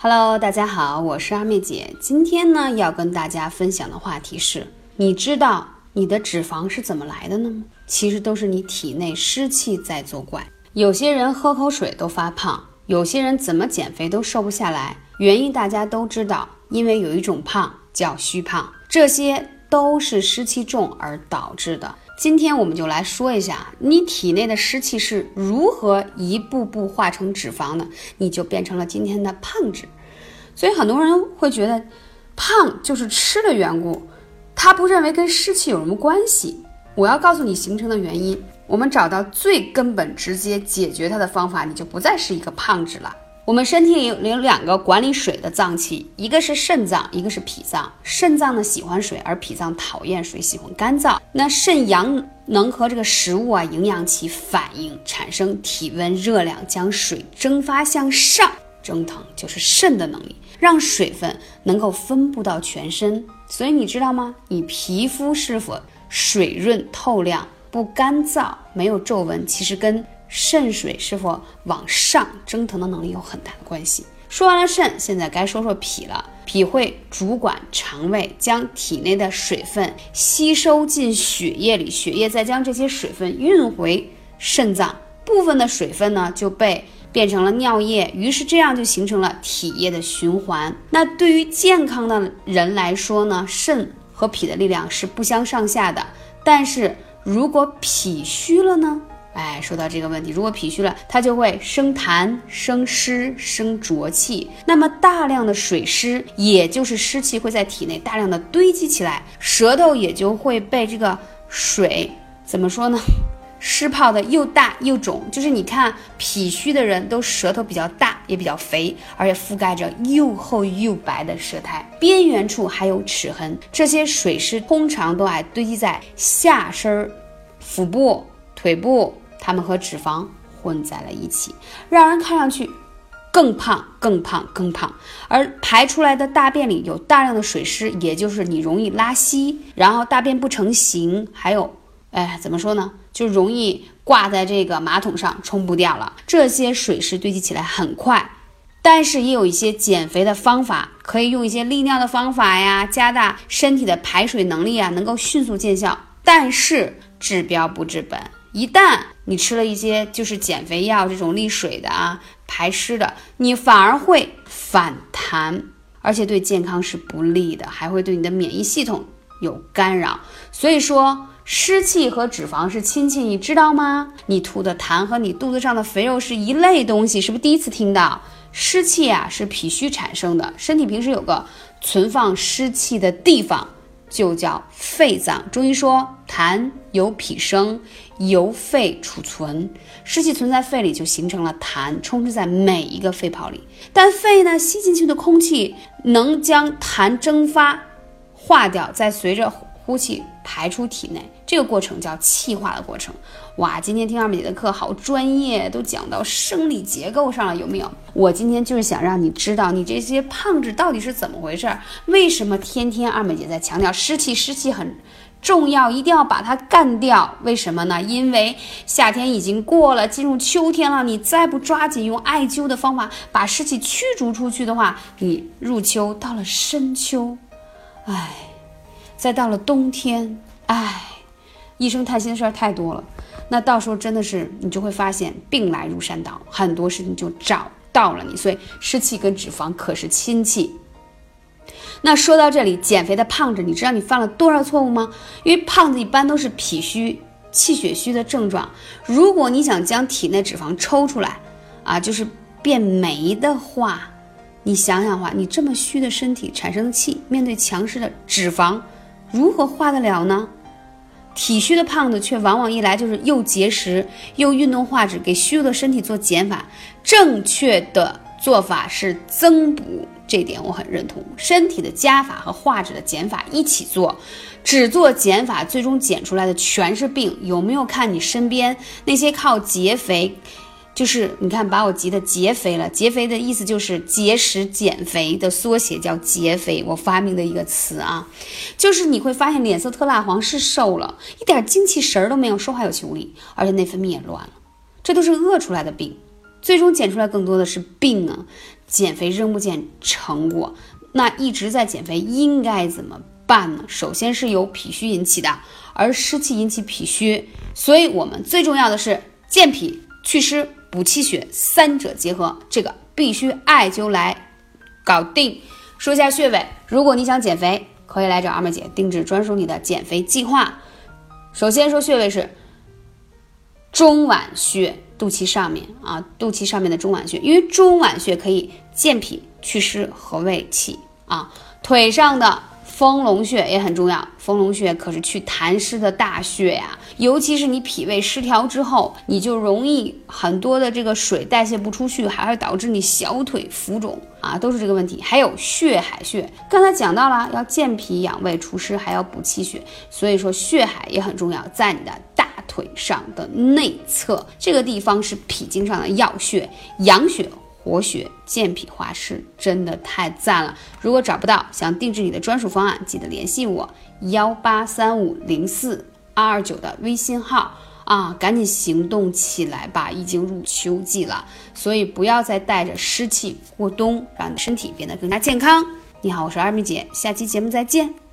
Hello，大家好，我是阿妹姐。今天呢，要跟大家分享的话题是：你知道你的脂肪是怎么来的呢？其实都是你体内湿气在作怪。有些人喝口水都发胖，有些人怎么减肥都瘦不下来，原因大家都知道，因为有一种胖叫虚胖，这些都是湿气重而导致的。今天我们就来说一下，你体内的湿气是如何一步步化成脂肪的，你就变成了今天的胖子。所以很多人会觉得，胖就是吃的缘故，他不认为跟湿气有什么关系。我要告诉你形成的原因，我们找到最根本、直接解决它的方法，你就不再是一个胖子了。我们身体里有两个管理水的脏器，一个是肾脏，一个是脾脏。肾脏呢喜欢水，而脾脏讨厌水，喜欢干燥。那肾阳能和这个食物啊营养起反应，产生体温、热量，将水蒸发向上蒸腾，就是肾的能力，让水分能够分布到全身。所以你知道吗？你皮肤是否水润透亮、不干燥、没有皱纹，其实跟。肾水是否往上蒸腾的能力有很大的关系。说完了肾，现在该说说脾了。脾会主管肠胃，将体内的水分吸收进血液里，血液再将这些水分运回肾脏，部分的水分呢就被变成了尿液，于是这样就形成了体液的循环。那对于健康的人来说呢，肾和脾的力量是不相上下的。但是如果脾虚了呢？哎，说到这个问题，如果脾虚了，它就会生痰、生湿、生浊气。那么大量的水湿，也就是湿气，会在体内大量的堆积起来，舌头也就会被这个水怎么说呢？湿泡的又大又肿。就是你看脾虚的人都舌头比较大，也比较肥，而且覆盖着又厚又白的舌苔，边缘处还有齿痕。这些水湿通常都爱堆积在下身、腹部、腿部。它们和脂肪混在了一起，让人看上去更胖、更胖、更胖。而排出来的大便里有大量的水湿，也就是你容易拉稀，然后大便不成形，还有，哎，怎么说呢？就容易挂在这个马桶上冲不掉了。这些水湿堆积起来很快，但是也有一些减肥的方法，可以用一些利尿的方法呀，加大身体的排水能力啊，能够迅速见效。但是治标不治本。一旦你吃了一些就是减肥药，这种利水的啊、排湿的，你反而会反弹，而且对健康是不利的，还会对你的免疫系统有干扰。所以说，湿气和脂肪是亲戚，你知道吗？你吐的痰和你肚子上的肥肉是一类东西，是不是第一次听到？湿气啊是脾虚产生的，身体平时有个存放湿气的地方。就叫肺脏。中医说，痰由脾生，由肺储存。湿气存在肺里，就形成了痰，充斥在每一个肺泡里。但肺呢，吸进去的空气能将痰蒸发、化掉，再随着。呼气排出体内，这个过程叫气化的过程。哇，今天听二妹姐的课好专业，都讲到生理结构上了，有没有？我今天就是想让你知道，你这些胖子到底是怎么回事儿？为什么天天二妹姐在强调湿气？湿气很重要，一定要把它干掉。为什么呢？因为夏天已经过了，进入秋天了，你再不抓紧用艾灸的方法把湿气驱逐出去的话，你入秋到了深秋，唉。再到了冬天，唉，一声叹息的事儿太多了。那到时候真的是你就会发现病来如山倒，很多事情就找到了你。所以湿气跟脂肪可是亲戚。那说到这里，减肥的胖子，你知道你犯了多少错误吗？因为胖子一般都是脾虚、气血虚的症状。如果你想将体内脂肪抽出来，啊，就是变没的话，你想想话，你这么虚的身体产生的气，面对强势的脂肪。如何化得了呢？体虚的胖子却往往一来就是又节食又运动化脂，给虚弱的身体做减法。正确的做法是增补，这点我很认同。身体的加法和化脂的减法一起做，只做减法，最终减出来的全是病。有没有看你身边那些靠节肥？就是你看，把我急得结肥了。结肥的意思就是节食减肥的缩写，叫节肥。我发明的一个词啊，就是你会发现脸色特蜡黄，是瘦了，一点精气神儿都没有，说话有气无力，而且内分泌也乱了，这都是饿出来的病。最终减出来更多的是病啊！减肥仍不见成果，那一直在减肥应该怎么办呢？首先是由脾虚引起的，而湿气引起脾虚，所以我们最重要的是健脾祛湿补气血三者结合，这个必须艾灸来搞定。说一下穴位，如果你想减肥，可以来找二妹姐定制专属你的减肥计划。首先说穴位是中脘穴。肚脐上面啊，肚脐上面的中脘穴，因为中脘穴可以健脾祛湿和胃气啊。腿上的丰隆穴也很重要，丰隆穴可是去痰湿的大穴呀。尤其是你脾胃失调之后，你就容易很多的这个水代谢不出去，还会导致你小腿浮肿啊，都是这个问题。还有血海穴，刚才讲到了要健脾养胃除湿，还要补气血，所以说血海也很重要，在你的。腿上的内侧这个地方是脾经上的要穴，养血活血、健脾化湿，真的太赞了！如果找不到，想定制你的专属方案，记得联系我幺八三五零四二二九的微信号啊，赶紧行动起来吧！已经入秋季了，所以不要再带着湿气过冬，让你的身体变得更加健康。你好，我是二米姐，下期节目再见。